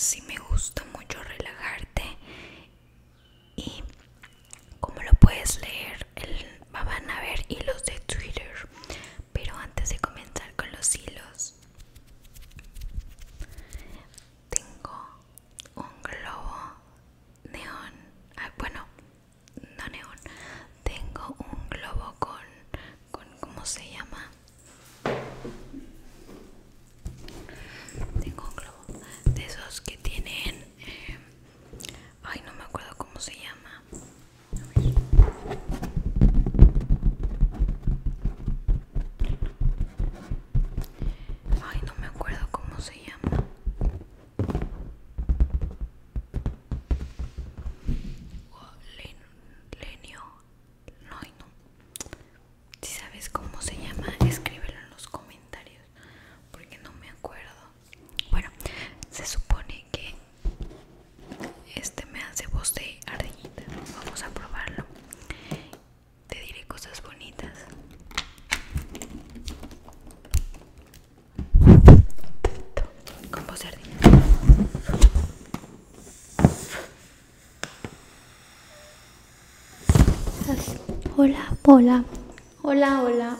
sí me gusta mucho de ardillita. Vamos a probarlo. Te diré cosas bonitas. Con voz de ardilla. Hola, hola. Hola, hola.